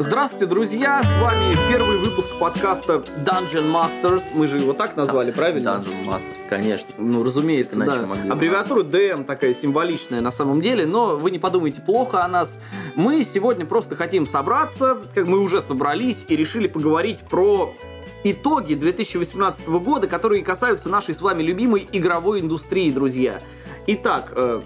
Здравствуйте, друзья! С вами первый выпуск подкаста Dungeon Masters. Мы же его так назвали, правильно? Dungeon Masters, конечно. Ну, разумеется, Иначе да. могли Аббревиатура DM такая символичная на самом деле, но вы не подумайте плохо о нас. Мы сегодня просто хотим собраться, как мы уже собрались, и решили поговорить про итоги 2018 года, которые касаются нашей с вами любимой игровой индустрии, друзья. Итак, э,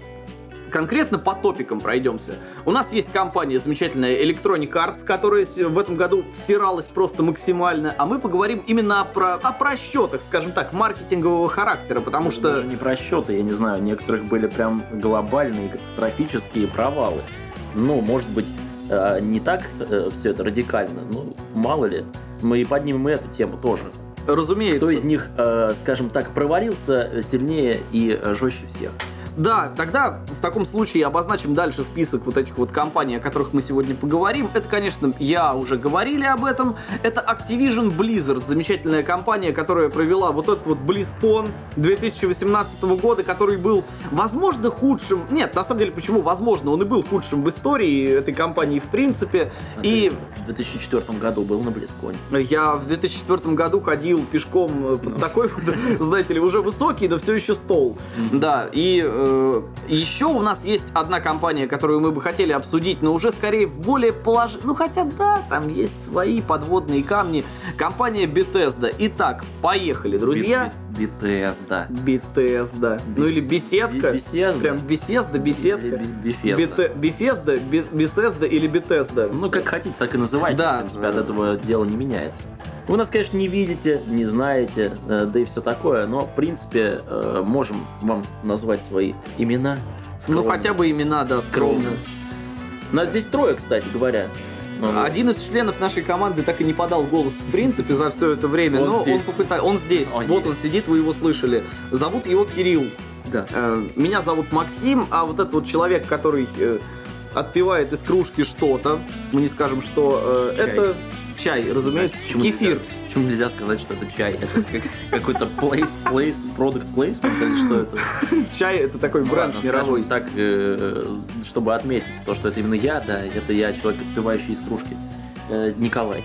конкретно по топикам пройдемся. У нас есть компания замечательная Electronic Arts, которая в этом году всиралась просто максимально, а мы поговорим именно про, о просчетах, скажем так, маркетингового характера, потому Это что... Даже не просчеты, я не знаю, у некоторых были прям глобальные, катастрофические провалы. Ну, может быть, э, не так все это радикально, ну, мало ли. Мы поднимем эту тему тоже. Разумеется. Кто из них, э, скажем так, провалился сильнее и жестче всех? Да, тогда в таком случае обозначим дальше список вот этих вот компаний, о которых мы сегодня поговорим. Это, конечно, я уже говорили об этом. Это Activision Blizzard, замечательная компания, которая провела вот этот вот BlizzCon 2018 года, который был, возможно, худшим. Нет, на самом деле, почему возможно? Он и был худшим в истории этой компании в принципе. И в 2004 году был на Близконе. я в 2004 году ходил пешком под Ну. такой, вот, знаете ли, уже высокий, но все еще стол. Да, и э, еще у нас есть одна компания, которую мы бы хотели обсудить, но уже скорее в более положительном... Ну, хотя да, там есть свои подводные камни. Компания Bethesda. Итак, поехали, друзья. Bethesda. Bethesda. Ну или беседка. Bethesda. Прям беседа, беседка. Bethesda. Bethesda, Bethesda или Bethesda. Ну, как хотите, так и называйте. Да. В принципе, от этого дело не меняется. Вы нас, конечно, не видите, не знаете, э, да и все такое, но, в принципе, э, можем вам назвать свои имена. Ну, скромно. хотя бы имена, да, скромно. Скромно. Нас здесь трое, кстати говоря. Ну, вот. Один из членов нашей команды так и не подал голос в принципе за все это время, Он но здесь. он попытается. Он здесь. Он вот он есть. сидит, вы его слышали. Зовут его Кирилл. Да. Э, Меня зовут Максим, а вот этот вот человек, который отпивает из кружки что-то, мы не скажем, что Чай. это чай, разумеется, Почему кефир. Нельзя, почему нельзя сказать, что это чай? Это как- какой-то place, place, product placement или что это? Чай это такой Ну бренд ладно, мировой. так, э, чтобы отметить то, что это именно я, да, это я, человек, отпивающий из кружки. Э, Николай.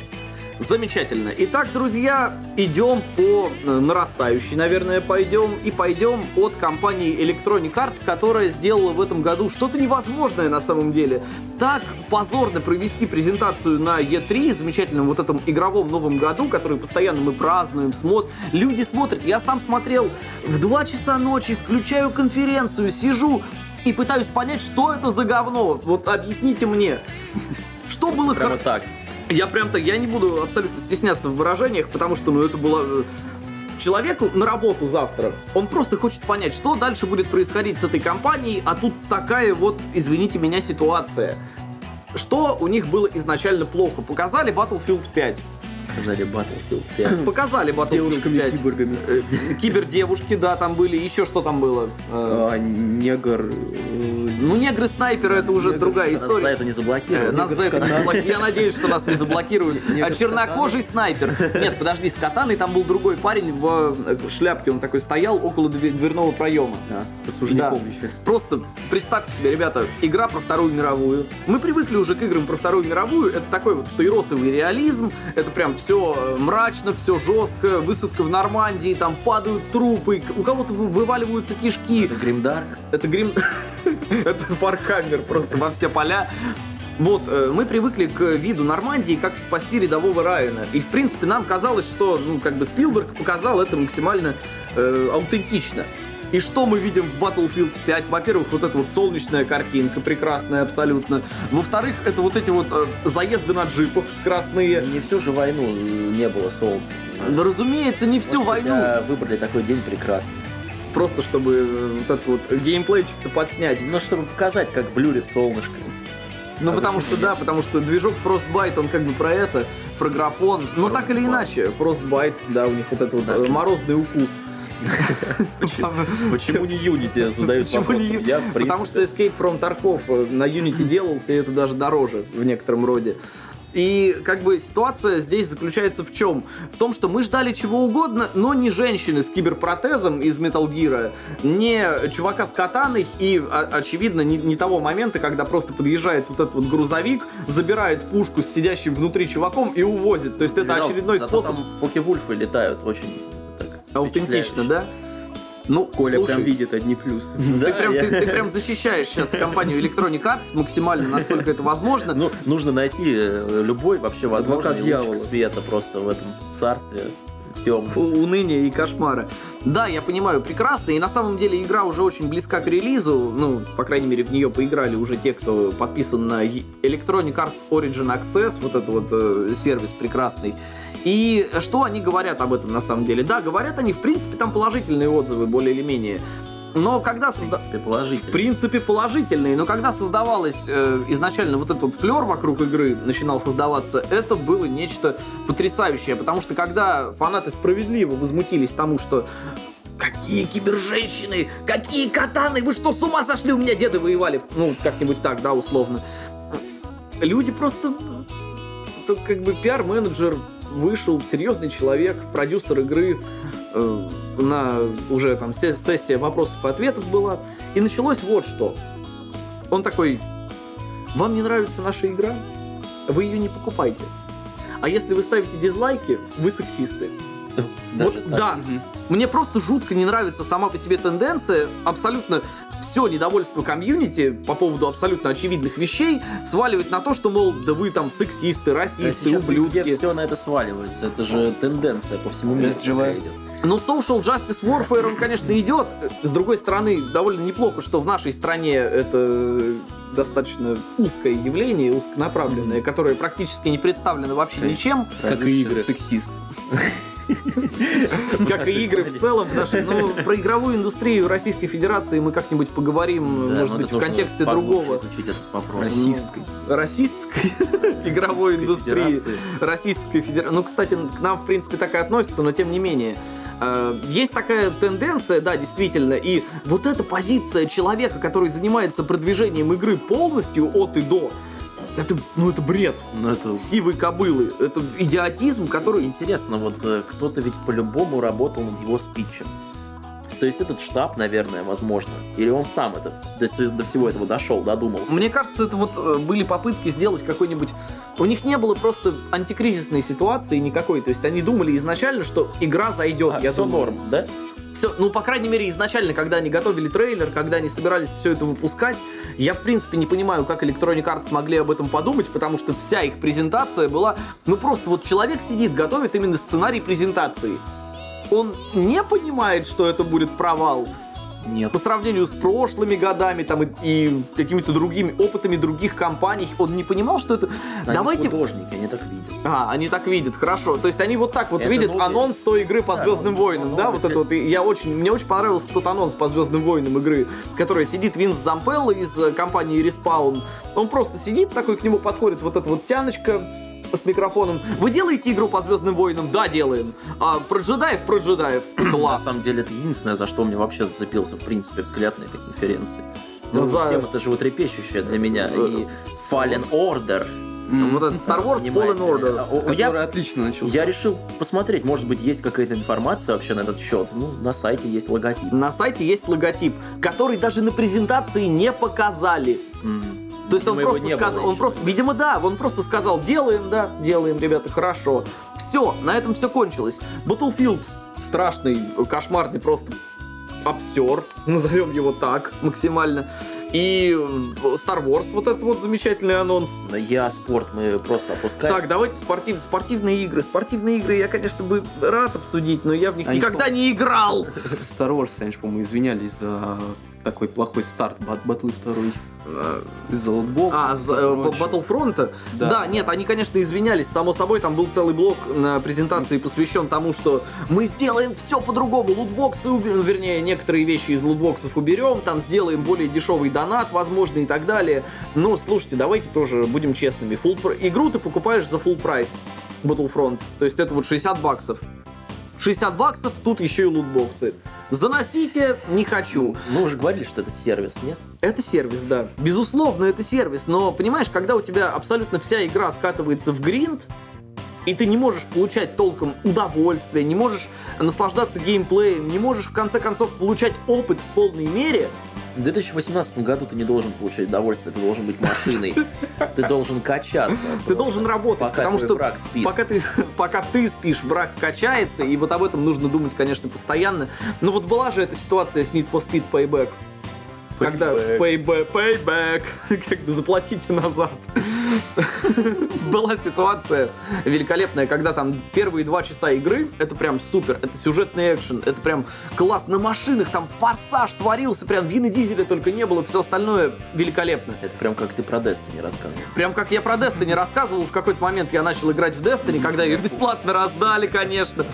Замечательно. Итак, друзья, идем по э, нарастающей, наверное, пойдем. И пойдем от компании Electronic Arts, которая сделала в этом году что-то невозможное на самом деле. Так позорно провести презентацию на E3, замечательном вот этом игровом новом году, который постоянно мы празднуем, смотрим. Люди смотрят. Я сам смотрел в 2 часа ночи, включаю конференцию, сижу и пытаюсь понять, что это за говно. Вот объясните мне. Что было Прямо хор- так. Я прям так, я не буду абсолютно стесняться в выражениях, потому что, ну, это было... э, Человеку на работу завтра, он просто хочет понять, что дальше будет происходить с этой компанией, а тут такая вот, извините меня, ситуация. Что у них было изначально плохо? Показали Battlefield 5. Сказали Battlefield 5. Показали Battlefield 5. киборгами. Э, Кибердевушки, да, там были. Еще что там было? Э, А, негр. Ну, негры-снайперы, это уже Негр- другая Нас за история. это не Э, заблокировали. Нас за это не Негр с заблоки- Я надеюсь, что нас не заблокируют. А с чернокожий снайпер. Нет, подожди, с катаной там был другой парень в э, шляпке. Он такой стоял около дверного проема. А, просто Да. помню сейчас. Просто представьте себе, ребята, игра про Вторую мировую. Мы привыкли уже к играм про Вторую мировую. Это такой вот стаиросовый реализм. Это прям все мрачно, все жестко. Высадка в Нормандии, там падают трупы, у кого-то вы- вываливаются кишки. Это Гримдарк. Это грим... Это Фархаммер просто во все поля. Вот, э, мы привыкли к виду Нормандии как спасти рядового Райана. И, в принципе, нам казалось, что, ну, как бы Спилберг показал это максимально э, аутентично. И что мы видим в Battlefield 5? Во-первых, вот эта вот солнечная картинка, прекрасная абсолютно. Во-вторых, это вот эти вот э, заезды на джипах скоростные. Не всю же войну э, не было солнца. Да, разумеется, не всю Может войну. а выбрали такой день прекрасный. Просто чтобы э, вот этот вот геймплейчик-то подснять. Ну, чтобы показать, как блюрит солнышко. Ну, А потому что, да, потому что движок Frostbite, он как бы про это, про графон. Но так или Frostbite. иначе, Frostbite, да, у них вот этот вот э, морозный укус. Почему, не Unity задаюсь Почему вопросом? Я, Потому что Escape from Tarkov э, на Unity делался, и это даже дороже в некотором роде. И как бы ситуация здесь заключается в чем? В том, что мы ждали чего угодно, но не женщины с киберпротезом из Metal Gear, не чувака с катаной и, очевидно, не, не того момента, когда просто подъезжает вот этот вот грузовик, забирает пушку с сидящим внутри чуваком и увозит. То есть это Видал, очередной способ... там Фоки-Вульфы летают очень Аутентично, да? Ну, Коля слушай, прям видит одни плюсы. Да, ты, прям, я- ты, ты прям защищаешь сейчас компанию Electronic Arts максимально, насколько это возможно. Ну, нужно найти э, любой вообще возможный лучик света просто в этом царстве у- уныния и кошмара. Да, я понимаю, прекрасно. И на самом деле игра уже очень близка к релизу. Ну, по крайней мере, в нее поиграли уже те, кто подписан на Electronic Arts Origin Access, вот этот вот э, сервис прекрасный. И что они говорят об этом на самом деле? Да, говорят они, в принципе, там положительные отзывы, более или менее. Но когда В созда... принципе, В положительно. принципе, положительные, но когда создавалась э, изначально вот этот вот флер вокруг игры начинал создаваться, это было нечто потрясающее, потому что когда фанаты справедливо возмутились тому, что Какие киберженщины? Какие катаны? Вы что, с ума сошли? У меня деды воевали. Ну, как-нибудь так, да, условно. Люди просто... Это как бы пиар-менеджер вышел, серьезный человек, продюсер игры, на уже там се- сессия вопросов и ответов была. И началось вот что. Он такой, вам не нравится наша игра? Вы ее не покупайте. А если вы ставите дизлайки, вы сексисты. Даже вот, так. да, мне просто жутко не нравится сама по себе тенденция абсолютно все недовольство комьюнити по поводу абсолютно очевидных вещей сваливать на то, что, мол, да вы там сексисты, Да расисты, сейчас ублюдки. везде все на это сваливается. Это же тенденция по всему миру. SGV. Ну, social justice warfare, он, конечно, идет. С другой стороны, довольно неплохо, что в нашей стране это достаточно узкое явление, узконаправленное, которое практически не представлено вообще ничем, Как и игры. Сексист. как и игры в целом. в нашей- Ну, про игровую индустрию Российской Федерации мы как-нибудь поговорим, может но быть, в контексте другого. вопрос. Расисткой. Расистской игровой индустрии. Российской Федерации. Ну, кстати, к нам, в принципе, так и относится, но тем не менее. Э, Есть такая тенденция, да, действительно, и вот эта позиция человека, который занимается продвижением игры полностью от и до, это, ну, это бред. Ну, это Сивой кобылы. Это идиотизм, который... Интересно, вот э, кто-то ведь по-любому работал над его спичем. То есть этот штаб, наверное, возможно. Или он сам это до, до всего этого дошел, додумался. Мне кажется, это вот э, были попытки сделать какой-нибудь... У них не было просто антикризисной ситуации никакой. То есть они думали изначально, что игра зайдет. А, я всё думаю. норм, да? Все, ну, по крайней мере, изначально, когда они готовили трейлер, когда они собирались все это выпускать, я, в принципе, не понимаю, как Electronic Arts могли об этом подумать, потому что вся их презентация была... Ну, просто вот человек сидит, готовит именно сценарий презентации. Он не понимает, что это будет провал Нет. по сравнению с прошлыми годами там и, и какими-то другими опытами других компаний. Он не понимал, что это... Они Давайте... художники, они так видят. А, они так видят, хорошо. То есть они вот так вот Это видят новый- анонс той игры по Да, Звездным войнам, да, вот если- это вот. И я очень, мне очень понравился тот анонс по Звездным войнам игры, которая сидит Винс Зампелло из э, компании Respawn. Он просто сидит такой, к нему подходит вот эта вот тяночка с микрофоном. Вы делаете игру по Звездным войнам? Да, делаем. А про джедаев? Про джедаев. На Класс. самом деле, это единственное, за что мне вообще зацепился, в принципе, взгляд на этой конференции. Ну, За- тема-то животрепещущая для меня. Э, И Fallen Order. Вот этот Star Wars Fallen? Order. А, Я, отлично начался. я решил посмотреть, может быть, есть какая-то информация вообще на этот счет. Ну, на сайте есть логотип. На сайте есть логотип, который даже на презентации не показали. М. То есть он Видимо, просто сказал, он просто, видимо, да, он просто сказал, делаем, да, делаем, ребята, хорошо. Все, на этом все кончилось. Battlefield страшный, кошмарный просто обсер, назовем его так максимально. И э, Star Wars, вот этот вот замечательный анонс. Я спорт мы просто опускаем. Так, давайте спортив, спортивные игры. Спортивные игры я, конечно, бы рад обсудить, но я в них Они никогда что? не играл. Star Wars, же, по-моему, извинялись за такой плохой старт бат батлы второй. Из-за лутбоксов. А, за, э. Battlefront? Да. Да. нет, они, конечно, извинялись. Само собой, там был целый блок на презентации посвящен тому, что мы сделаем все по-другому. Лутбоксы, ну, вернее, некоторые вещи из лутбоксов уберем, там сделаем более дешевый донат, возможно, и так далее. Но, слушайте, давайте тоже будем честными. Full Игру ты покупаешь за full прайс. Battlefront. То есть это вот 60 баксов. 60 баксов, тут еще и лутбоксы. Заносите, не хочу. Мы уже говорили, что это сервис, нет? Это сервис, да. Безусловно, это сервис. Но, понимаешь, когда у тебя абсолютно вся игра скатывается в гринд, и ты не можешь получать толком удовольствие, не можешь наслаждаться геймплеем, не можешь, в конце концов, получать опыт в полной мере, В 2018 году ты не должен получать удовольствие, ты должен быть машиной. Ты должен качаться. ты должен работать, Пока потому что враг спит. пока ты, пока ты спишь, враг качается, и вот об этом нужно думать, конечно, постоянно. Но вот была же эта ситуация с Need for Speed Payback. Когда payback, payback, как бы заплатите назад. Была ситуация великолепная, когда там первые два часа игры, это прям супер, это сюжетный экшен, это прям класс. На машинах там форсаж творился, прям Вина Дизеля только не было, все остальное великолепно. Это прям как ты про Destiny рассказывал. Прям как я про Destiny рассказывал, в какой-то момент я начал играть в Destiny, когда ее бесплатно раздали, конечно.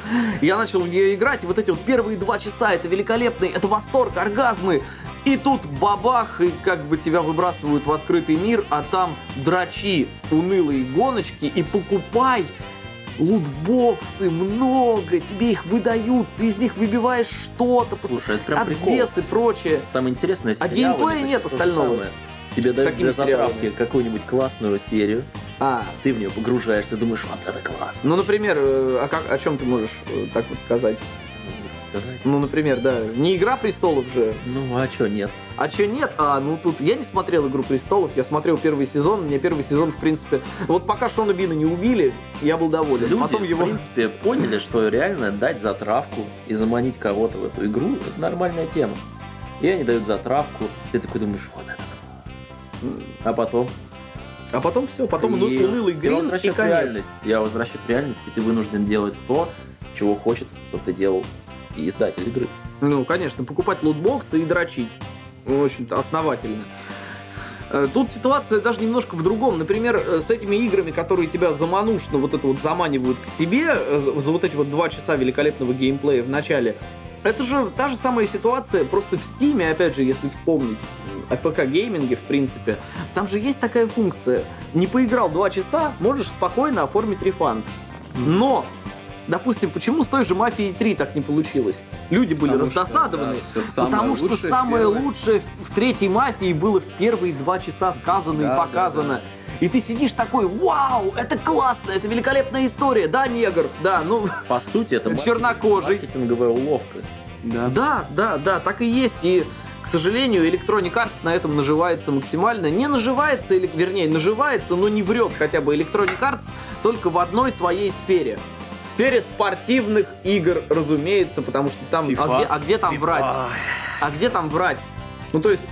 Я начал в нее играть, и вот эти вот первые два часа, это великолепно, это восторг, оргазмы. И тут бабах, и как бы тебя выбрасывают в открытый мир, а там драчи, унылые гоночки, и покупай лутбоксы, много, тебе их выдают, ты из них выбиваешь что-то, Слушай, это прям прикол. обвес и прочее. Самое интересное, А сериалы, геймплея это нет остального. самое. Тебе дают для затравки сериалами? какую-нибудь классную серию, А, ты в нее погружаешься, думаешь, вот это классно. ну, например, э, а как, о чем ты можешь э, так вот сказать? Сказать. Ну, например, да, не «Игра престолов» же. Ну, а что нет? А что нет? А, ну тут я не смотрел «Игру престолов», я смотрел первый сезон, мне первый сезон, в принципе... Вот пока Шона Бина не убили, я был доволен. Люди, Потом его... в принципе, поняли, что реально дать затравку и заманить кого-то в эту игру – это нормальная тема. И они дают затравку, ты такой думаешь, вот это класс. А потом? А потом все, потом ты- унылый тебя гринд и возвращают в конец. реальность. Тебя возвращают в реальность, и ты вынужден делать то, чего хочет, чтобы ты делал и издатель игры. Ну, конечно, покупать лутбоксы и дрочить. Ну, В общем-то, основательно. Э, Тут ситуация даже немножко в другом. Например, э, с этими играми, которые тебя заманушно вот это вот заманивают к себе, э, за вот эти вот два часа великолепного геймплея в начале, это же та же самая ситуация, просто в Steam е, опять же, если вспомнить, о ПК-гейминге, в принципе, там же есть такая функция. Не поиграл два часа, можешь спокойно оформить refund. Но, допустим, почему с той же «Мафией 3» так не получилось? Люди были Потому что, раздосадованы. да, всё самое Потому что лучшее самое лучшее в третьей мафии было в первые два часа сказано Да, и да, показано. И ты сидишь такой, вау, это классно, это великолепная история. Да, негр, да, ну, По сути, это маркетинг- Чернокожий. маркетинговая уловка. Да. да, да, да, так и есть. И, к сожалению, Electronic Arts на этом наживается максимально. Не наживается, или, вернее, наживается, но не врет хотя бы Electronic Arts только в одной своей сфере. Сфере спортивных игр, разумеется, потому что там... А FIFA. где, а где там врать? А где там врать? Ну, то есть,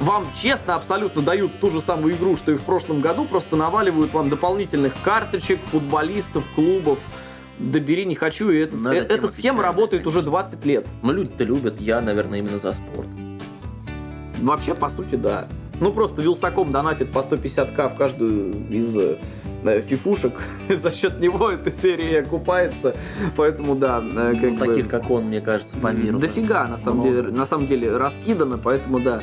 вам честно абсолютно дают ту же самую игру, что и в прошлом году, просто наваливают вам дополнительных карточек, футболистов, клубов. Да бери, не хочу. И это- Ну, э- эта схема работает уже конечно. 20 лет. Но люди-то любят, я, наверное, именно за спорт. Вообще, по сути, да. Ну, просто Вилсаком донатит по 150к в каждую из э, фифушек. За счет него эта серия окупается. Поэтому, да, э, как Ну, бы... таких, как он, мне кажется, по миру. Дофига, на самом, Много. деле, на самом деле, раскидано, поэтому, да.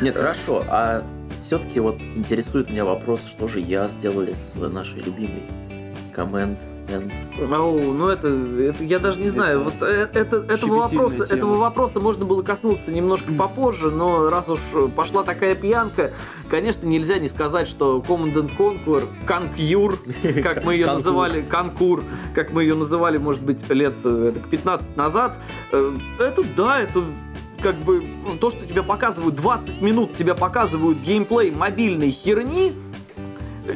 Нет, хорошо, а все-таки вот интересует меня вопрос, что же я сделали с нашей любимой Command Ау, ну это, это я даже не знаю. Это вот э- это, этого вопроса, тема. этого вопроса можно было коснуться немножко попозже, но раз уж пошла такая пьянка, конечно, нельзя не сказать, что Command and Conquer, Конкюр, как мы ее называли, Конкур, как мы ее называли, может быть, лет э, так, 15 назад, э, это да, это как бы ну, то, что тебе показывают 20 минут, тебе показывают геймплей мобильной херни,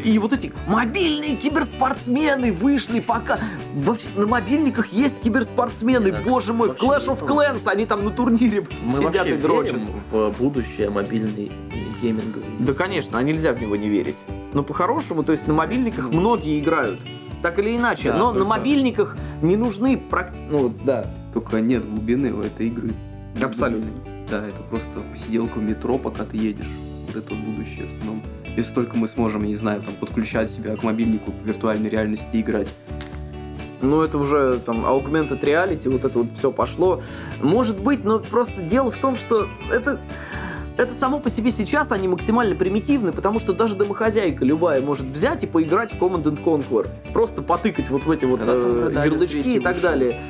и вот эти мобильные киберспортсмены вышли пока... Вообще, на мобильниках есть киберспортсмены, Так, боже мой, в Clash of. Clans, они там на турнире Мы сидят вообще и дрочат. в будущее мобильный гейминговый. Да, конечно, а нельзя в него не верить. Но по-хорошему, то есть на мобильниках многие играют. Так или иначе, Да, но на только- мобильниках не нужны... Ну, да, Только нет глубины у этой игры. Абсолютно. Да, это просто посиделка в метро, пока ты едешь. Вот это будущее в основном. Если только мы сможем, я не знаю, там, подключать себя к мобильнику, к виртуальной реальности играть. Ну, это уже там augmented reality, вот это вот все пошло. Может быть, но просто дело в том, что это... Это само по себе сейчас они максимально примитивны, потому что даже домохозяйка любая может взять и поиграть в Command and Conquer. Просто потыкать вот в эти вот Когда э, ярлычки и 3 так вышел. далее.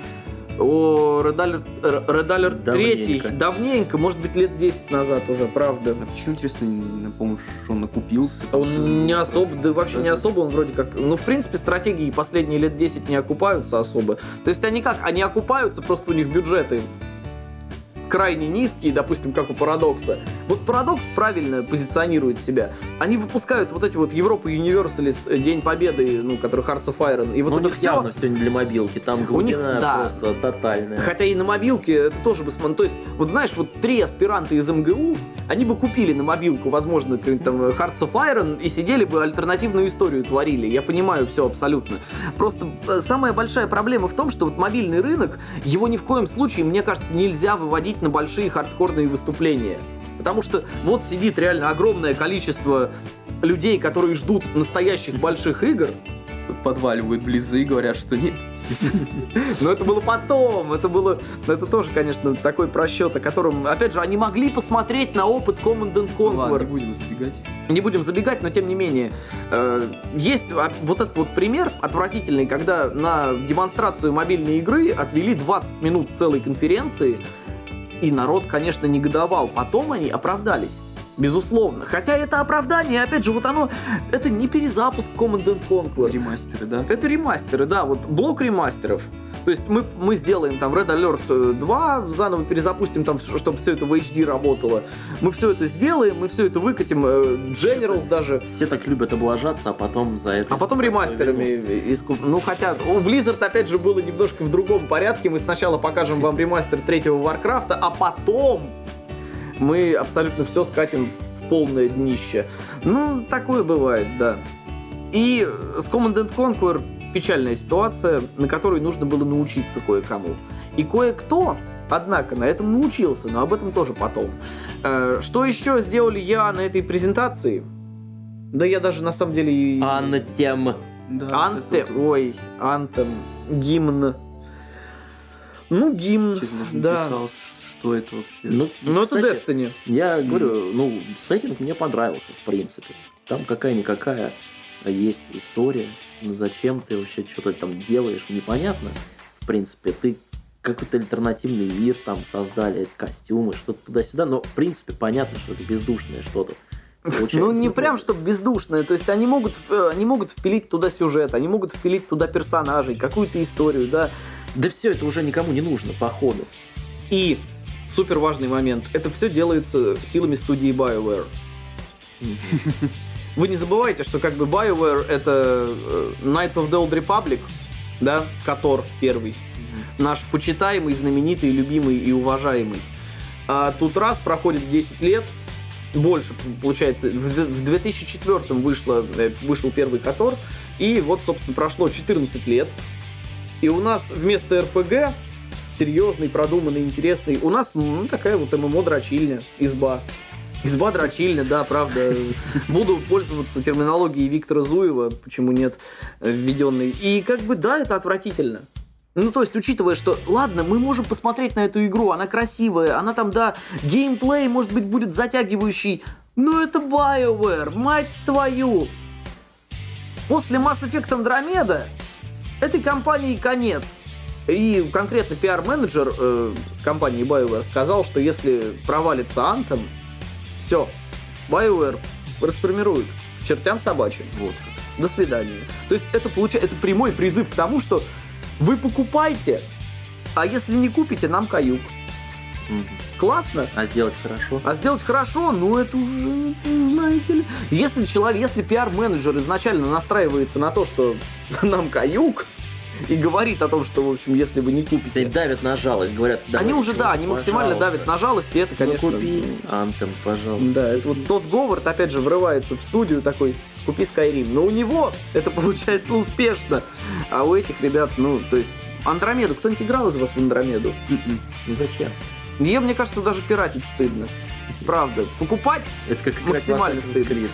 О Red Alert, э, Red Alert Давненько. 3 давненько, может быть, лет 10 назад уже, правда. А почему, интересно, не напомнишь, что он накупился? Он не особо, да вообще не особо, он вроде как... Ну, в принципе, стратегии последние лет 10 не окупаются особо. То есть они как? Они окупаются, просто у них бюджеты крайне низкие, допустим, как у Парадокса. Вот Парадокс правильно позиционирует себя. Они выпускают вот эти вот Европа Universalis э, День Победы, ну, который Hearts of Iron, и вот Ну, у них всё- явно все не для мобилки, там них, глубина да. просто тотальная. Хотя и на мобилке это тоже бы смотрел. То есть, вот знаешь, вот три аспиранта из МГУ, они бы купили на мобилку, возможно, там Hearts of Iron и сидели бы альтернативную историю творили. Я понимаю все абсолютно. Просто э, самая большая проблема в том, что вот мобильный рынок, его ни в коем случае, мне кажется, нельзя выводить на большие хардкорные выступления. Потому что вот сидит реально огромное количество людей, которые ждут настоящих больших игр, Тут подваливают близы и говорят, что нет. Но это было потом, это было, это тоже, конечно, такой просчет, о котором, опять же, они могли посмотреть на опыт Command and Ну Ладно, Conquer. не будем сбегать. Не будем забегать, но тем не менее, э, есть вот этот вот пример отвратительный, когда на демонстрацию мобильной игры отвели 20 минут целой конференции, и народ, конечно, негодовал. Потом они оправдались. Безусловно. Хотя это оправдание, опять же, вот оно, это не перезапуск Command and Conquer. Ремастеры, да? Это ремастеры, да, вот блок ремастеров. То есть мы, мы сделаем там Red Alert э, 2, заново перезапустим там, чтобы все это в HD работало. Мы все это сделаем, мы все это выкатим, э, Generals даже. Все так любят облажаться, а потом за это... А потом ремастерами искуп... Ну, хотя у Blizzard, опять же, было немножко в другом порядке. Мы сначала покажем вам ремастер третьего Варкрафта, а потом мы абсолютно все скатим в полное днище. Ну, такое бывает, да. И с Command and Conquer печальная ситуация, на которой нужно было научиться кое-кому. И кое-кто, однако, на этом научился, но об этом тоже потом. Э, Что еще сделали я на этой презентации? Да я даже на самом деле... Антем. Да, Анте... вот. Ой, антем. Гимн. Ну, гимн. Честно, даже не да. Что это вообще. Ну, Ну, это кстати, Destiny. Я говорю, ну, сеттинг мне понравился, в принципе. Там какая-никакая есть история. Ну, зачем ты вообще что-то там делаешь, непонятно. В принципе, ты какой-то альтернативный мир там создали, эти костюмы, что-то туда-сюда. Но, в принципе, понятно, что это бездушное что-то. Получается, Ну, не прям, чтобы бездушное. То есть они могут, э, они могут впилить туда сюжет, они могут впилить туда персонажей, какую-то историю, да. Да все это уже никому не нужно, походу. И супер важный момент. Это все делается силами студии BioWare. Вы не забывайте, что как бы BioWare это э, Knights of the Old Republic, да, Котор первый. Наш почитаемый, знаменитый, любимый и уважаемый. А тут раз проходит 10 лет, больше, получается, в в 2004 вышло, э, вышел первый Котор, и вот, собственно, прошло 14 лет, и у нас вместо РПГ серьезный, продуманный, интересный, у нас ну, такая вот ММО-дрочильня, изба. Изба дрочильня, да, правда. Буду пользоваться терминологией Виктора Зуева, почему нет, э, введенной. И как бы, да, это отвратительно. Ну, то есть, учитывая, что, ладно, мы можем посмотреть на эту игру, она красивая, она там, да, геймплей, может быть, будет затягивающий, но это BioWare, мать твою! После Mass Effect Andromeda этой компании конец. И конкретно пиар-менеджер э, компании BioWare сказал, что если провалится Anthem, все, BioWare расформируют к чертям собачьим. Вот. До свидания. То есть это получается, это прямой призыв к тому, что вы покупайте, а если не купите, нам каюк. Классно? А сделать хорошо? А сделать хорошо, ну это уже, знаете ли. Если человек, если пиар-менеджер изначально настраивается на то, что нам каюк, и говорит о том, что, в общем, если вы не купите... давят на жалость, говорят, Они уже, да, они максимально давят на жалость, и это, Ну, конечно... купи Антем, пожалуйста. Да, это вот тот Говард, опять же, врывается в студию такой, купи Skyrim. Но у него это получается успешно. А у этих ребят, ну, то есть, Андромеду, кто-нибудь играл из вас в Андромеду? М-м. Зачем? Ее, мне кажется, даже пиратить стыдно. Правда. Покупать Это как Максимально стыдно.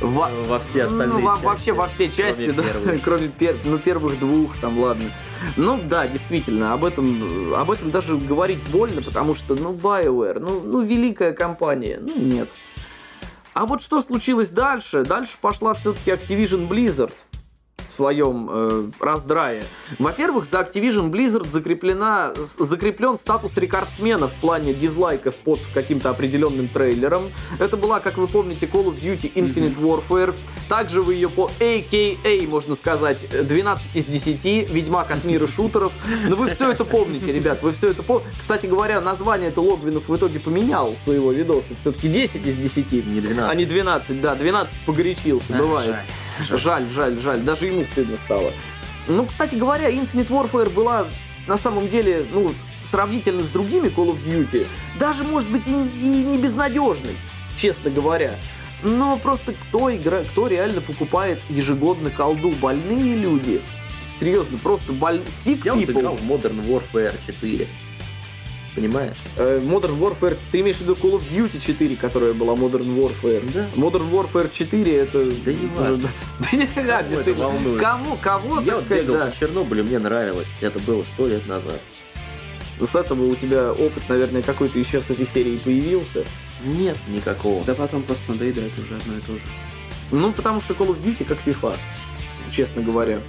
Во, Во все остальные ну, во- части, вообще во все части, кроме да, первой. кроме пер- ну, первых двух, там, ладно. Ну, да, действительно, об этом, об этом даже говорить больно, потому что, ну, BioWare, ну, ну, великая компания, ну, нет. А вот что случилось дальше? Дальше пошла все-таки Activision Blizzard своем э, раздрае. Во-первых, за Activision Blizzard закреплена, закреплен статус рекордсмена в плане дизлайков под каким-то определенным трейлером. Это была, как вы помните, Call of Duty Infinite Warfare. Также вы ее по AKA, можно сказать, 12 из 10, Ведьмак от мира шутеров. Но вы все это помните, ребят, вы все это помните. Кстати говоря, название это Логвинов в итоге поменял своего видоса. Все-таки 10 из 10. Не 12. А не 12, да, 12 погорячился, Ах, бывает. жаль, жаль. Жаль, жаль, жаль. Даже ему стыдно стало. Ну, кстати говоря, Infinite Warfare была на самом деле, ну, сравнительно с другими Call of Duty, даже, может быть, и, и не безнадежной, честно говоря. Но просто кто игра, кто реально покупает ежегодно колду? Больные люди. Серьезно, просто боль... sick Я вот people. играл в Modern Warfare 4. Понимаешь? Э, Modern Warfare, ты имеешь в виду Call of Duty 4, которая была Modern Warfare? Да. Modern Warfare 4 это... Да не важно. Да не это действительно. Кому, кого, Я вот бегал да. по Чернобылю, мне нравилось. Это было сто лет назад. С этого у тебя опыт, наверное, какой-то еще с этой серии появился. Нет никакого. Да потом просто надоедает уже одно и то же. Ну, потому что Call of Duty как FIFA, честно говоря.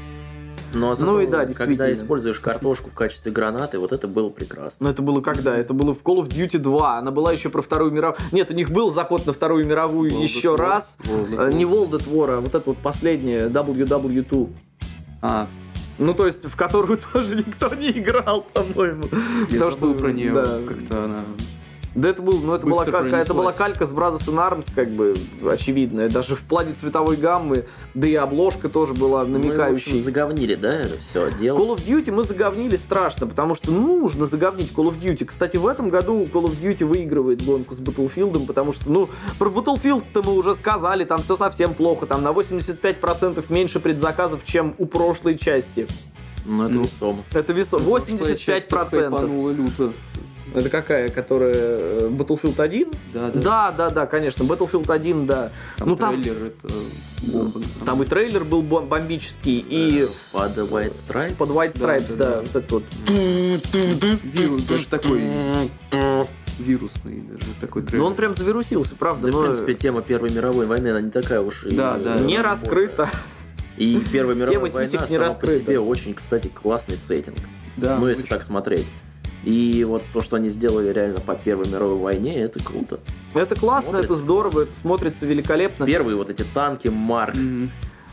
Но зато, Ну и да, действительно. когда используешь картошку в качестве гранаты, вот это было прекрасно. Но это было когда? Это было в Call of Duty 2. Она была еще про Вторую мировую. Нет, у них был заход на Вторую мировую World еще War. раз. World Э, War. Не World at War, а вот это вот последнее WW2. А, Ну, то есть, в которую тоже никто не играл, по-моему. я Потому забыл что, про нее. да. Как-то она... Да это был, ну это была, калька, это была калька с Brothers in Arms, как бы, очевидная. Даже в плане цветовой гаммы, да и обложка тоже была Мы, в намекающей. общем, заговнили, да, это все дело. Call of Duty мы заговнили страшно, потому что нужно заговнить Call of Duty. Кстати, в этом году Call of Duty выигрывает гонку с Battlefield, потому что, ну, про Battlefield-то мы уже сказали, там все совсем плохо, там на 85% меньше предзаказов, чем у прошлой части. Ну, это Ну. весомо. Это весо... Прошлая часть 85%. хайпанула люто. Это какая, которая э, Battlefield 1? Да, да. Да, да, да, конечно, Battlefield 1, да. Там ну там, трейлер, это бомба. там и трейлер был бом- бомбический, и Э, Под White Stripes. под White Stripes, да, да, да. вот это вот. Вирус даже такой вирусный, даже такой трейлер. Ну он прям завирусился, правда, Да, в но принципе, тема Первой мировой войны, она не такая уж и... Да, да. не раскрыта. И Первая мировая Тема война не сама по раскрыта. себе очень, кстати, классный сеттинг. да, ну, если очень. так смотреть. И вот то, что они сделали реально по Первой мировой войне, это круто. Это классно, это Смотрится здорово, это смотрится великолепно. Первые вот эти танки Марк. Мгм.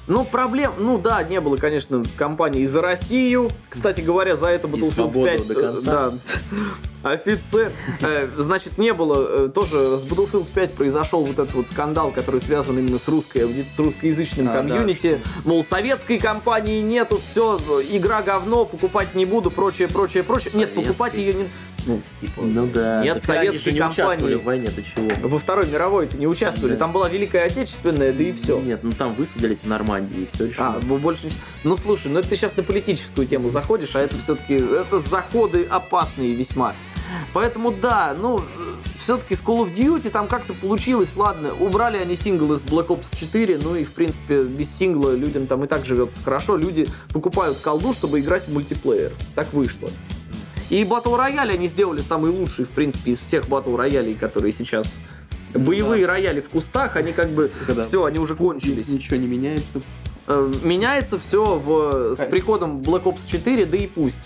Ну, проблем, ну да, не было, конечно, компании за Россию. Кстати говоря, за это Battlefield свободу 5... до конца. Да. Офицер. Э, Значит, не было, э, тоже с Battlefield 5 произошел вот этот вот скандал, который связан именно с русской, с русскоязычным А, да, комьюнити. Мол, советской компании нету, все, игра говно, покупать не буду, прочее, прочее, прочее. Нет, Советской. покупать ее не... Ну, типа... Ну да. Нет так они же советской не участвовали компании. в войне, ты чего? Во Второй мировой это не участвовали, Да. там была Великая Отечественная, да и все. Нет, ну там высадились в Нормандии, и все решено. А, бо- больше... Ну, слушай, ну это ты сейчас на политическую тему заходишь, а это все-таки... Это заходы опасные весьма. Поэтому да, ну, все-таки с Call of Duty там как-то получилось, ладно, убрали они сингл из Black Ops 4, ну и, в принципе, без сингла людям там и так живется хорошо, люди покупают колду, чтобы играть в мультиплеер. Так вышло. И Battle Royale они сделали самый лучший, в принципе, из всех Battle роялей, которые сейчас... Боевые рояли в кустах, они как бы... Когда Все, они уже кончились. Ничего не меняется. Э, меняется все в, с приходом Black Ops 4, да и пусть.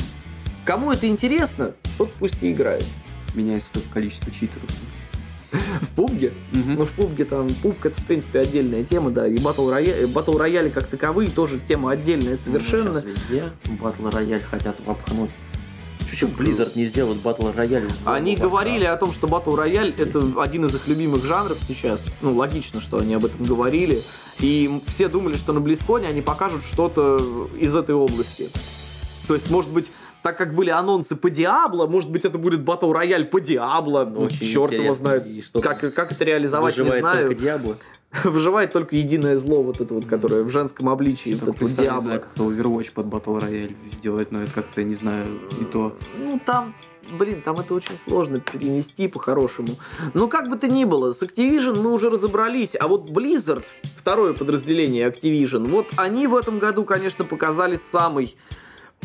Кому это интересно, тот пусть и играет. Меняется только количество читеров. В пубге? Ну, в пубге там, пубг это, в принципе, отдельная тема, да, и батл рояли, батл рояли как таковые тоже тема отдельная совершенно. Ну, сейчас везде батл рояль хотят вопхнуть. Почему Blizzard не сделают батл рояль? Они говорили о том, что батл рояль это один из их любимых жанров сейчас. Ну, логично, что они об этом говорили. И все думали, что на Близконе они покажут что-то из этой области. То есть, может быть, так как были анонсы по Диабло, может быть, это будет батл рояль по Диабло. Ну, Очень черт его знает. Как, как это реализовать, не знаю. только Диабло. Выживает только единое зло, вот это вот, которое в женском обличии, Я вот это Диабло. как-то Overwatch под Battle Royale сделать, но это как-то, не знаю, и то. Ну, там, блин, там это очень сложно перенести по-хорошему. Ну, как бы то ни было, с Activision мы уже разобрались, а вот Blizzard, второе подразделение Activision, вот они в этом году, конечно, показали самый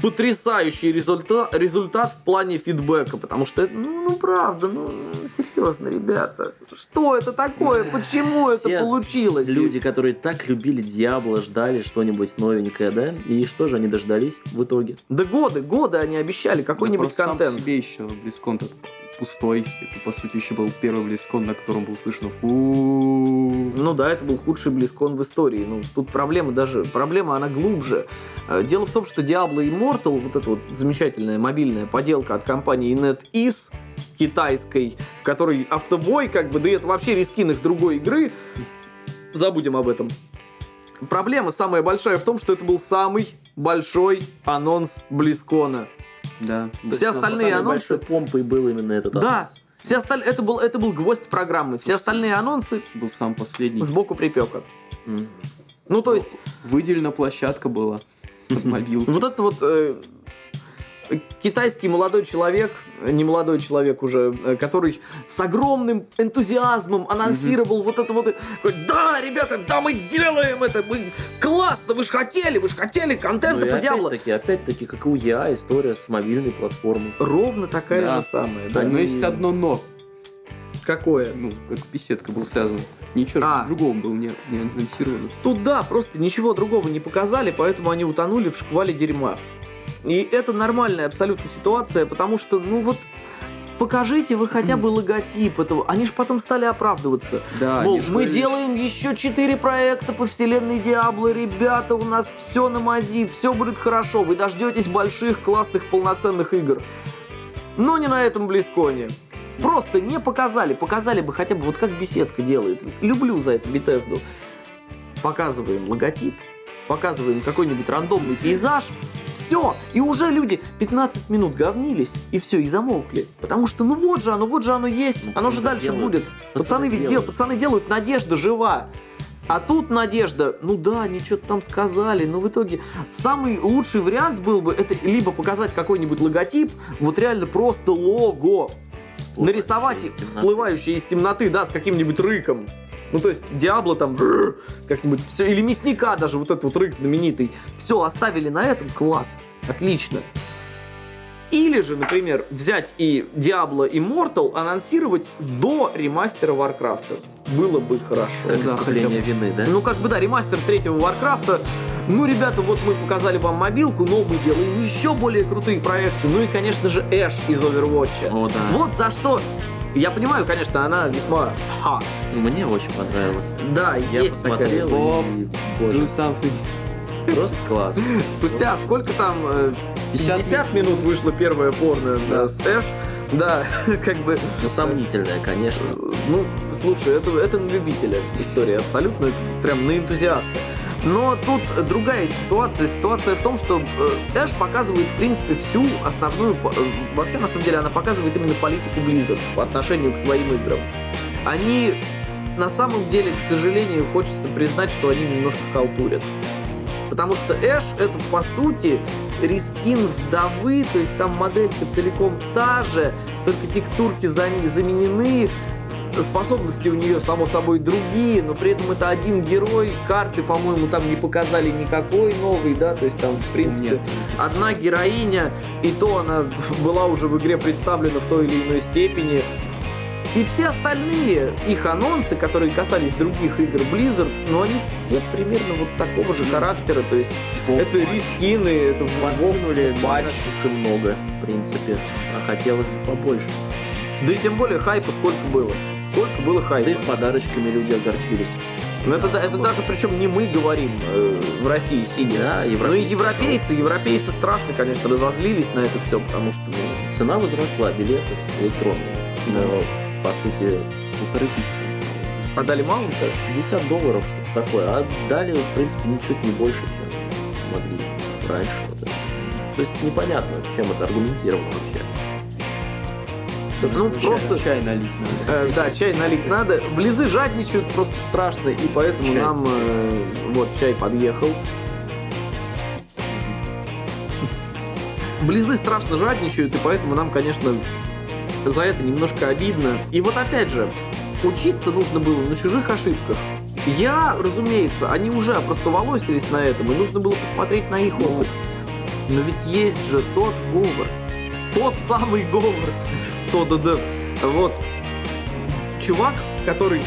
потрясающий результат, результат в плане фидбэка, потому что, это, ну, ну правда, ну серьезно, ребята, что это такое, почему это Все получилось? Люди, которые так любили Диабло, ждали что-нибудь новенькое, да? И что же они дождались в итоге? Да годы, годы они обещали какой-нибудь Да просто сам контент. себе еще Близкон пустой. Это, по сути, еще был первый Близкон, на котором был слышно фу. Ну да, это был худший близкон в истории. Ну, тут проблема даже, проблема она глубже. Э, Дело в том, что Diablo Immortal, вот эта вот замечательная мобильная поделка от компании NetEase, китайской, в которой автобой, как бы, да и это вообще рискин их другой игры, забудем об этом. Проблема самая большая в том, что это был самый большой анонс Близкона. Да. Все остальные анонсы- большой помпой был именно этот Да, анонс. все остальные, это был, это был гвоздь программы. Все остальные анонсы Был сам последний. сбоку припека. М. Ну, то есть, Выделена площадка была под мобилку. Вот это вот э, китайский молодой человек, э, не молодой человек уже, э, который с огромным энтузиазмом анонсировал вот это вот. Да, ребята, да, мы делаем это, мы классно, вы же хотели, вы же хотели Ну контента и по Диабло. опять-таки, опять-таки, как и у Я, история с мобильной платформой. Ровно такая Да. же самая. да. Но есть одно но. Какое? Ну, как беседка был связан. Ничего А. другого было не, не анонсировано. Тут да, просто ничего другого не показали, поэтому они утонули в шквале дерьма. И это нормальная абсолютно ситуация, потому что, ну вот, покажите вы хотя бы логотип этого. Они же потом стали оправдываться. Да, Мол, мы говорили, делаем еще четыре проекта по вселенной Диабло, ребята, у нас все на мази, все будет хорошо, вы дождетесь больших, классных, полноценных игр. Но не на этом Близконе. Просто не показали, показали бы хотя бы вот как беседка делает. Люблю за это Бетезду. Показываем логотип, показываем какой-нибудь рандомный пейзаж, все, и уже люди 15 минут говнились, и все, и замолкли. Потому что, ну вот же оно, вот же оно есть, Ну, оно же дальше делают. будет. Пацаны Пацаны ведь делают. делают, пацаны делают, надежда жива. А тут надежда, ну да, они что-то там сказали, но в итоге самый лучший вариант был бы это либо показать какой-нибудь логотип, вот реально просто лого, нарисовать из всплывающие из темноты, да, с каким-нибудь рыком. Ну, то есть, Diablo там как-нибудь все, или Мясника даже, вот этот вот рык знаменитый. Все, оставили на этом, класс, отлично. Или же, например, взять и Diablo Immortal анонсировать до ремастера Warcraft а. Было бы хорошо. Как Да, искупление хотя вины, да? Ну, как бы, да, ремастер третьего Warcraft а. Ну, ребята, вот мы показали вам мобилку, но мы делаем еще более крутые проекты. Ну и, конечно же, Ashe из Overwatch. О, да. Вот за что... Я понимаю, конечно, она весьма... Ха. Мне очень понравилось. Да, Я есть такая... посмотрел Боб, и... Боже, something. просто класс. Спустя сколько там... э, 50 50 минут вышло первое порно Да. да, с Эш. Да, как бы... Ну, сомнительное, конечно. Ну, слушай, это, это на любителя история абсолютно, это прям на энтузиаста. Но тут другая ситуация. Ситуация в том, что э, Эш показывает, в принципе, всю основную... э, Вообще, на самом деле, она показывает именно политику Blizzard по отношению к своим играм. Они, на самом деле, к сожалению, хочется признать, что они немножко халтурят. Потому что Эш это по сути рискин вдовы, то есть там моделька целиком та же, только текстурки зам- заменены, способности у нее, само собой, другие, но при этом это один герой, карты, по-моему, там не показали никакой новый, да, то есть там, в принципе, Нет. одна героиня, и то она была уже в игре представлена в той или иной степени. И все остальные их анонсы, которые касались других игр Blizzard, но они все примерно вот такого же характера, то есть это рискины, это Подкинули Вов матч матч. уж и много, в принципе. А хотелось бы побольше. Да и тем более хайпа сколько было. Было хайпа. Да и с подарочками люди огорчились. Ну, это, да- это даже причем не мы говорим э, в России сидя. Да, Ну и европейцы, европейцы страшно, конечно, разозлились на это все, потому что ну, Цена возросла, билеты электронные. Но, по сути, Полторы тысячи. отдали мало-то. 50 долларов, что-то такое. А дали, в принципе, ничуть не больше, чем могли раньше. Вот. То есть непонятно, чем это аргументировано вообще. Ну, просто... Чай налить надо. Э, да, чай налить надо. Близы жадничают просто страшно, и поэтому Чай. нам э, вот чай подъехал. Близы страшно жадничают, и поэтому нам, конечно, за это немножко обидно. И вот опять же, учиться нужно было на чужих ошибках. Я, разумеется, они уже опростоволосились на этом, и нужно было посмотреть на их опыт. Но ведь есть же тот Говард. Тот самый Говард. То да да. Вот. Чувак, который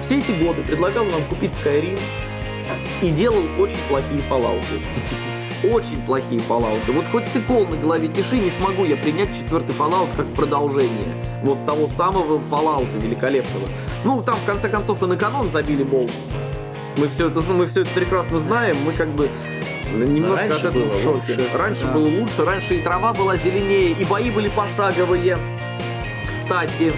все эти годы предлагал нам купить Skyrim и делал очень плохие фоллауты. Очень плохие фоллауты. Вот хоть ты кол на голове тиши, не смогу я принять четвертый фоллаут как продолжение. Вот того самого фоллаута великолепного. Ну, там в конце концов и на канон забили болт. Мы все это, мы все это прекрасно знаем, мы как бы немножко Раньше от этого в шоке. лучше. Раньше Да. было лучше, раньше и трава была зеленее, и бои были пошаговые. Кстати,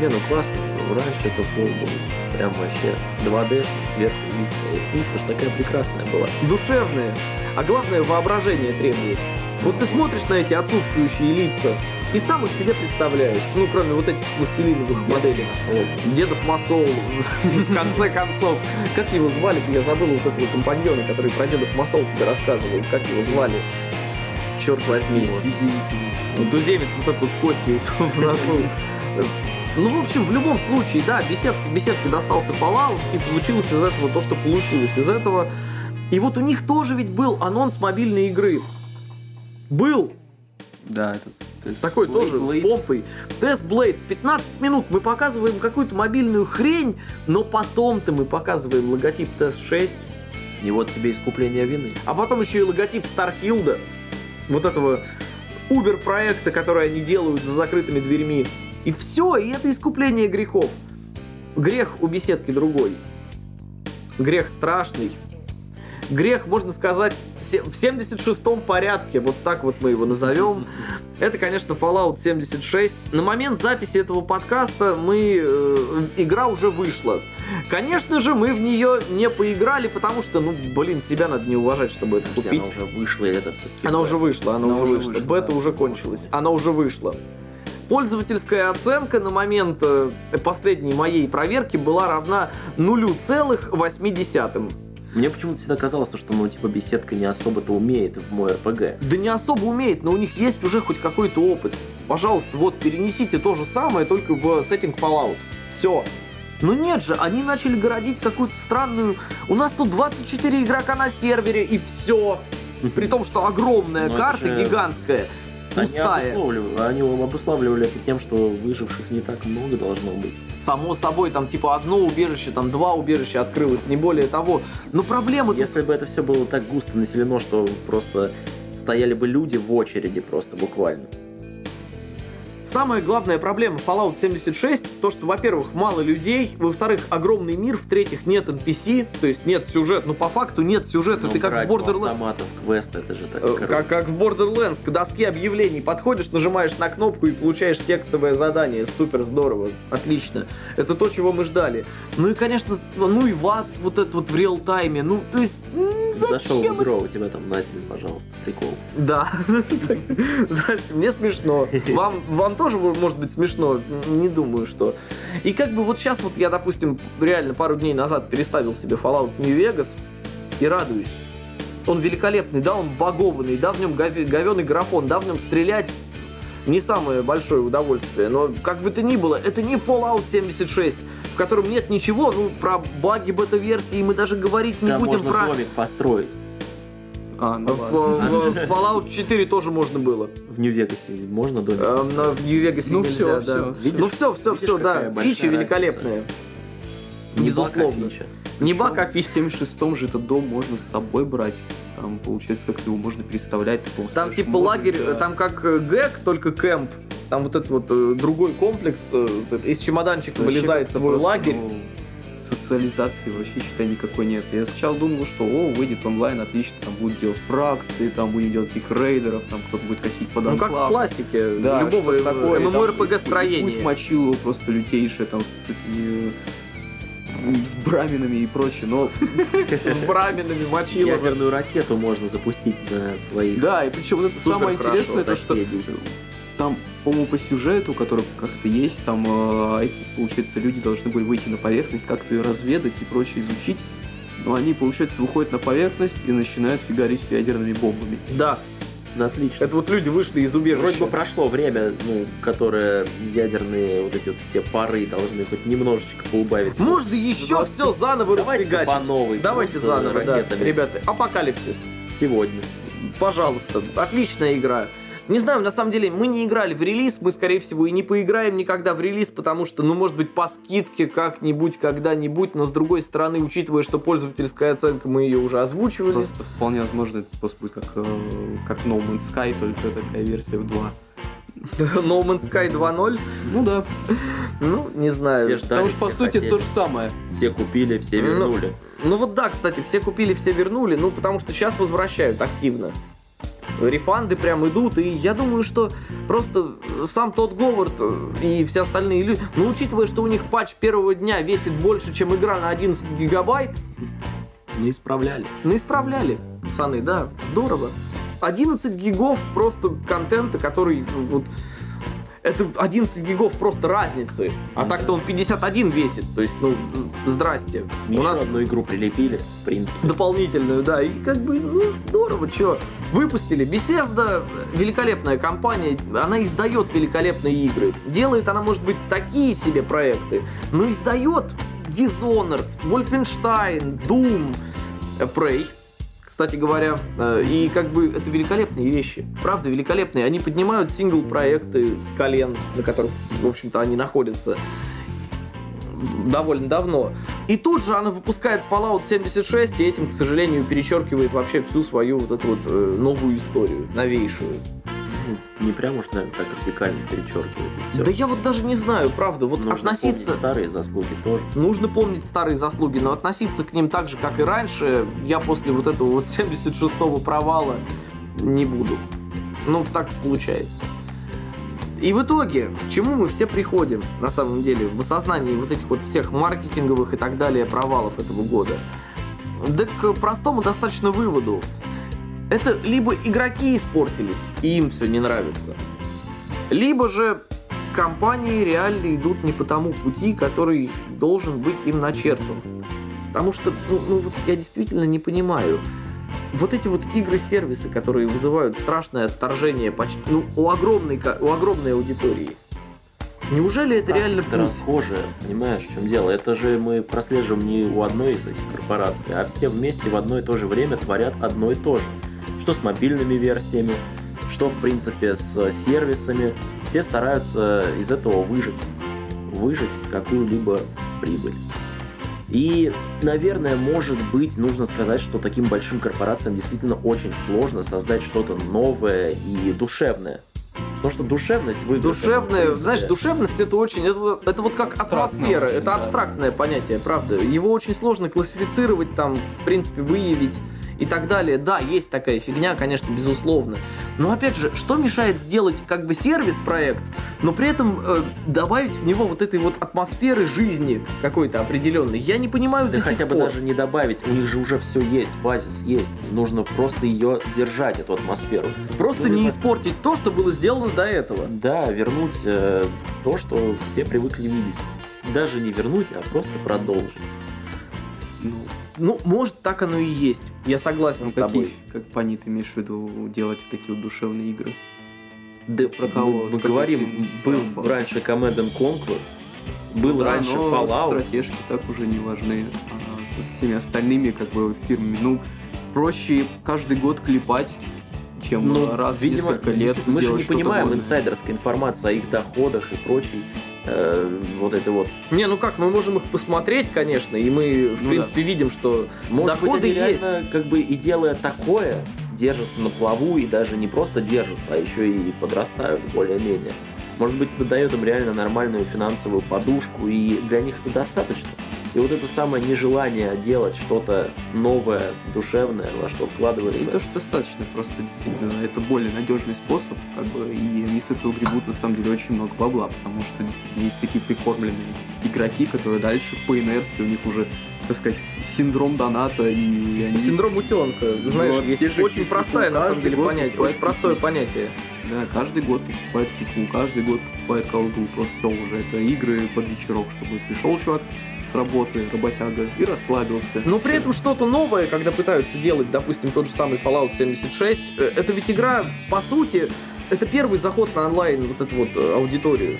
Не, ну классно. Ну, Раньше это фол был прям вообще 2D сверху пустошь такая прекрасная была. душевные, а главное воображение требует. Вот ты смотришь на эти отсутствующие лица и сам их себе представляешь. Ну, кроме вот этих пластилиновых моделей. Дедов Масол, в конце концов. Как его звали? Я забыл вот этого компаньона, который про Дедов Масол тебе рассказывал. Как его звали? Черт возьми. Ну, Туземец вот этот вот с костью в носу. Ну, в общем, в любом случае, да, беседке, беседке достался Fallout, и получилось из этого то, что получилось из этого. И вот у них тоже ведь был анонс мобильной игры. Был Да, это... то есть такой Blade тоже с Blades. помпой. Test Blades, 15 минут мы показываем какую-то мобильную хрень, но потом-то мы показываем логотип Test 6, И вот тебе искупление вины. а потом еще и логотип Старфилда, вот этого Uber проекта, который они делают за закрытыми дверьми. И все, и это искупление грехов. Грех у беседки другой. Грех страшный. Грех, можно сказать, в 76-м порядке, вот так вот мы его назовем. Это, конечно, Fallout 76. На момент записи этого подкаста мы э, игра уже вышла. Конечно же, мы в нее не поиграли, потому что, ну, блин, себя надо не уважать, чтобы это Подожди, купить. она уже вышла, или это все-таки... Она уже вышла, она, Она уже уже вышла. вышла, Бета да. уже кончилась. Она уже вышла. Пользовательская оценка на момент э, последней моей проверки была равна 0,8. Мне почему-то всегда казалось, что, ну, типа, беседка не особо-то умеет в мой РПГ. Да не особо умеет, но у них есть уже хоть какой-то опыт. Пожалуйста, вот перенесите то же самое, только в сеттинг Fallout. Все. Но нет же, они начали городить какую-то странную... У нас тут 24 игрока на сервере, и все. При том, что огромная Ну, карта, же- гигантская, Они пустая. обусловливали, они обуславливали это тем, что выживших не так много должно быть. Само собой, там типа одно убежище, там два убежища открылось, не более того. Но проблема Если бы это все было так густо населено, что просто стояли бы люди в очереди просто буквально. Самая главная проблема Fallout 76, то что, во-первых, мало людей, во-вторых, огромный мир, в-третьих, нет NPC, то есть нет сюжета, ну по факту нет сюжета, Ну, ты как в Borderlands. автоматов квест, это же так Э, круто. Как, как в Borderlands, к доске объявлений подходишь, нажимаешь на кнопку и получаешь текстовое задание. Супер здорово, отлично. Это то, чего мы ждали. Ну и, конечно, ну и ватс вот это вот в реал-тайме. Ну, то есть, м, Зашел зачем в игру, это у тебя там, на тебе, пожалуйста, прикол. Да. Здрасте, мне смешно. Вам, вам тоже может быть смешно? Не думаю, что. И как бы вот сейчас вот я, допустим, реально пару дней назад переставил себе Fallout New Vegas и радуюсь. Он великолепный, да, он багованный, да, в нем говеный графон, да, в нем стрелять не самое большое удовольствие, но как бы то ни было, это не Fallout 76, в котором нет ничего, ну, про баги бета-версии мы даже говорить не Там будем можно про... домик построить. А, ну В, в- в Fallout 4 тоже можно было. В Нью-Вегасе можно домик А, построить? на- в Нью-Вегасе Ну нельзя, всё, да. всё. Видишь? ну все, все, Видишь, все, да. Фича великолепная. Не а Безусловно. Не баг, а В фича. 76-м же этот дом можно с собой брать. Там, получается, как-то его можно представлять. Ты, по-моему, Там типа модуль, лагерь, да. там как э, ГЭК, только кемп. Там вот этот вот э, другой комплекс, э, вот это, из чемоданчика вылезает твой лагерь. ну, социализации вообще, считай, никакой нет. Я сначала думал, что, о, выйдет онлайн, отлично, там будут делать фракции, там будем делать таких рейдеров, там кто-то будет косить под Ну как в анклав. классике Да, любого такое. MMORPG и- и Путь его просто лютейшее, там, с этими э, с браминами и прочее, но С браминами мочилово. Ядерную ракету можно запустить на своих да, и причем вот это самое интересное, то, что соседей. Там, по-моему, по сюжету, который как-то есть, там э, эти, получается, люди должны были выйти на поверхность, как-то ее разведать и прочее изучить. Но они, получается, выходят на поверхность и начинают фигарить с ядерными бомбами. Да, Ну, отлично. это вот люди вышли из убежища. Вроде бы прошло время, ну, которое ядерные вот эти вот все пары должны хоть немножечко поубавиться. Можно еще 20. все заново Давайте по новой. Давайте заново, да. ракетами. Ребята, апокалипсис. Сегодня. пожалуйста, отличная игра. Не знаю, на самом деле, мы не играли в релиз, мы, скорее всего, и не поиграем никогда в релиз, потому что, ну, может быть, по скидке как-нибудь, когда-нибудь, но, с другой стороны, учитывая, что пользовательская оценка, мы ее уже озвучивали. Просто вполне возможно, это просто будет как, э, как No Man's Sky, только такая версия в 2. No Man's Sky 2.0? Ну да. Ну, не знаю. Все ждали, Потому что, по все сути, хотели. то же самое. Все купили, все Ну, вернули. Ну вот да, кстати, все купили, все вернули, ну потому что сейчас возвращают активно. Рефанды прям идут, и я думаю, что просто сам тот Говард э, и все остальные люди, ну учитывая, что у них патч первого дня весит больше, чем игра на 11 гигабайт, Не исправляли. ну исправляли, пацаны, да, здорово. 11 гигов просто контента, который вот это 11 гигов просто разницы. А так-то он 51 весит. То есть, ну, здрасте. Еще У нас одну игру прилепили, в принципе. дополнительную, да, и как бы, ну, здорово, что выпустили. Bethesda великолепная компания, она издает великолепные игры. Делает она, может быть, такие себе проекты, но издает Dishonored, Wolfenstein, Doom, э, Prey, кстати говоря, Э, и как бы это великолепные вещи. Правда, великолепные. Они поднимают сингл-проекты с колен, на которых, в общем-то, они находятся довольно давно. И тут же она выпускает Fallout 76, и этим, к сожалению, перечеркивает вообще всю свою вот эту вот э, новую историю, новейшую. Ну, Не прям уж, наверное, так радикально перечеркивает. и всё. Да я вот даже не знаю, правда, вот Нужно относиться... помнить старые заслуги тоже. Нужно помнить старые заслуги, но относиться к ним так же, как и раньше, я после вот этого вот 76-го провала не буду. Ну, так получается. И в итоге, к чему мы все приходим, на самом деле, в осознании вот этих вот всех маркетинговых и так далее провалов этого года? Да к простому достаточно выводу. Это либо игроки испортились, и им все не нравится, либо же компании реально идут не по тому пути, который должен быть им начертан. Потому что, ну, ну, вот я действительно не понимаю. Вот эти вот игры-сервисы, которые вызывают страшное отторжение почти, ну, у огромной, у огромной аудитории. Неужели это реально путь? расхожая, понимаешь, в чем дело? Это же мы прослеживаем не у одной из этих корпораций, а все вместе в одно и то же время творят одно и то же. Что с мобильными версиями, что, в принципе, с сервисами. Все стараются из этого выжить. Выжить какую-либо прибыль. И, наверное, может быть, нужно сказать, что таким большим корпорациям действительно очень сложно создать что-то новое и душевное. Потому что душевность в играх, это, в Душевная, знаешь, душевность это очень, это, вот- это вот как атмосфера, очень, это да. абстрактное понятие, правда. Его очень сложно классифицировать, там, в принципе, выявить и так далее. Да, есть такая фигня, конечно, безусловно. Но опять же, что мешает сделать как бы сервис-проект, но при этом э, добавить в него вот этой вот атмосферы жизни какой-то определенной? Я не понимаю Да до сих хотя бы пор. даже не добавить, у них же уже все есть, базис есть. Нужно просто ее держать, эту атмосферу. Просто Ну, не либо- испортить то, что было сделано до этого. Да, вернуть э, то, что все привыкли видеть. Даже не вернуть, а просто продолжить. Ну, Ну, может, так оно и есть. Я согласен ну с тобой. какие, как пани ты имеешь в виду делать вот такие вот душевные игры? Да, Про кого? Мы, мы говорим, был Про- раньше Command and Conquer, был Да, раньше но Fallout. стратежки так уже не важны. А со всеми остальными как бы фирмами, ну, проще каждый год клепать, чем Ну, раз в видимо, несколько лет мы же не понимаем инсайдерской информации о их доходах и прочей э, вот это вот. Не, ну как, мы можем их посмотреть, конечно, и мы, в Ну принципе, видим, что Может быть, доходы они есть. реально, как бы и делая такое, держатся на плаву и даже не просто держатся, а еще и подрастают более-менее. Может быть, это дает им реально нормальную финансовую подушку, и для них это достаточно. И вот это самое нежелание делать что-то новое, душевное, во что вкладывается. Не то, что достаточно, просто действительно это более надежный способ, как бы, и они с этого гребут на самом деле очень много бабла, потому что действительно есть такие прикормленные игроки, которые дальше по инерции у них уже, так сказать, синдром доната, и они... Синдром утенка, знаешь, Вот, есть же очень фифу простое, на самом деле, понятие, очень простое фифу. понятие. Да, каждый год покупает фифу, каждый год покупает колду, просто все уже, это игры под вечерок, чтобы пришел чувак с работы, работяга, и расслабился. Но при этом что-то новое, когда пытаются делать, допустим, тот же самый Fallout 76, э, это ведь игра, по сути, это первый заход на онлайн вот эту вот э, аудиторию.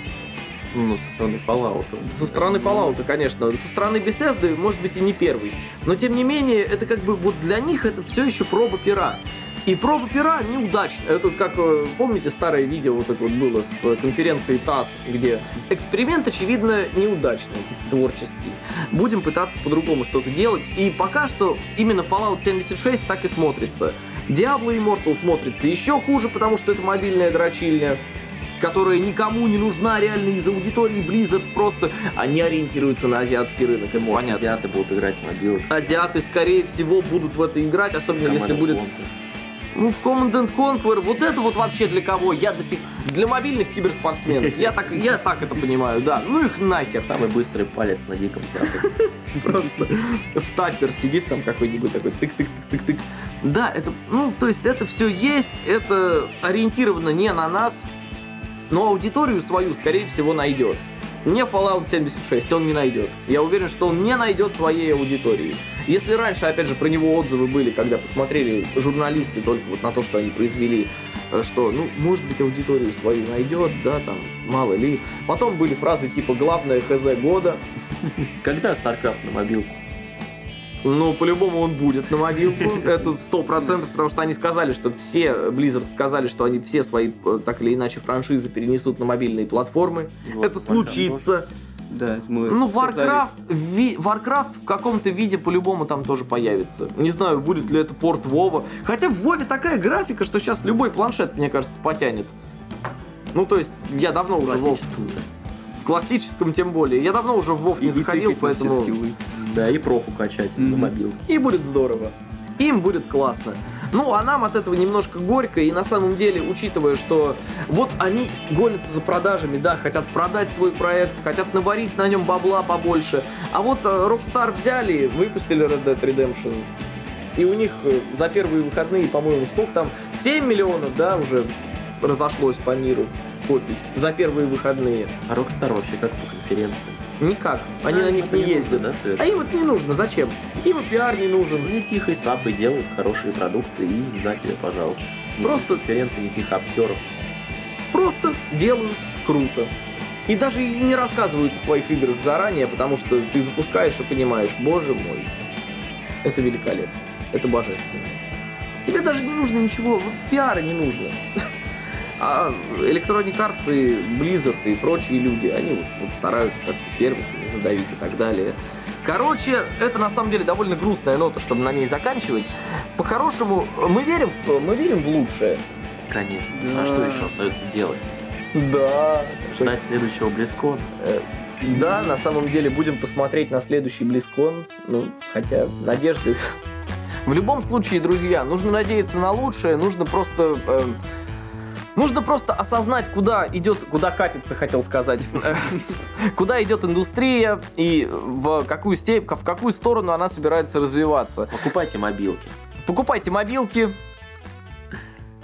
Ну, со стороны Fallout. Со стороны Fallout, конечно. Со стороны Bethesda, может быть, и не первый. Но, тем не менее, это как бы вот для них это все еще проба пера. И проба пера неудачная. Это как, э, помните, старое видео вот это вот было с конференции ТАСС, где эксперимент, очевидно, неудачный, творческий. Будем пытаться по-другому что-то делать. И пока что именно Fallout 76 так и смотрится. Diablo Immortal смотрится еще хуже, потому что это мобильная дрочильня которая никому не нужна реально из аудитории Blizzard, просто они ориентируются на азиатский рынок, и Может, понятно. азиаты будут играть в мобилок. Азиаты, скорее всего, будут в это играть, особенно если Command будет... Conquer. Ну, в Command and Conquer, вот это вот вообще для кого? Я до сих... Для мобильных киберспортсменов. Я так, я так это понимаю, да. Ну их нахер. Самый быстрый палец на диком западе. Просто в таппер сидит там какой-нибудь такой тык-тык-тык-тык-тык. Да, это, ну, то есть это все есть, это ориентировано не на нас, но аудиторию свою, скорее всего, найдет. Не Fallout 76 он не найдет. Я уверен, что он не найдет своей аудитории. Если раньше, опять же, про него отзывы были, когда посмотрели журналисты только вот на то, что они произвели, э, что, ну, может быть, аудиторию свою найдет, да, там, мало ли. Потом были фразы типа «главное ХЗ года», Когда StarCraft на мобилку? Ну, по-любому он будет на мобилку. Это сто процентов, потому что они сказали, что все, Blizzard сказали, что они все свои, э, так или иначе, франшизы перенесут на мобильные платформы. Вот, Это случится. Да, мы Ну. Warcraft, ви- Warcraft в каком-то виде по-любому там тоже появится. Не знаю, будет ли это порт Вова. Хотя в Вове такая графика, что сейчас любой планшет, мне кажется, потянет. Ну, то есть, я давно уже в Вов, в классическом тем более. Я давно уже в Вов не заходил, поэтому... скиллы. Да, и профу качать на Мгм. мобилку. И будет здорово. Им будет классно. Ну, а нам от этого немножко горько, и на самом деле, учитывая, что вот они гонятся за продажами, да, хотят продать свой проект, хотят наварить на нем бабла побольше, а вот э, Rockstar взяли, выпустили Red Dead Redemption, и у них э, за первые выходные, по-моему, сколько там, 7 миллионов, да, уже разошлось по миру копий за первые выходные. А Rockstar вообще как по конференции? Никак, они на них не нужно, ездят. да, А совершенно? им это не нужно, зачем? Им и пиар не нужен. Они тихой сапой делают хорошие продукты и на тебе, пожалуйста. Просто- конференций, никаких обсеров. просто делают круто. И даже не рассказывают о своих играх заранее, потому что ты запускаешь и понимаешь, боже мой, это великолепно, это божественно. Тебе даже не нужно ничего, вот пиара не нужно. А Electronic Arts и Blizzard и прочие люди, они вот, вот стараются как-то сервисами задавить и так далее. Короче, это на самом деле довольно грустная нота, чтобы на ней заканчивать. По-хорошему, мы верим, мы верим в лучшее. Конечно. Да. А что еще остается делать? Да. Ждать следующего Близкона? Да, на самом деле будем посмотреть на следующий Близкон. Ну, хотя надежды. В любом случае, друзья, нужно надеяться на лучшее, нужно просто. э, Нужно просто осознать, куда идет, куда катится, хотел сказать, куда идет индустрия и в какую степень, в какую сторону она собирается развиваться. Покупайте мобилки. Покупайте мобилки.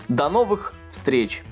До новых встреч!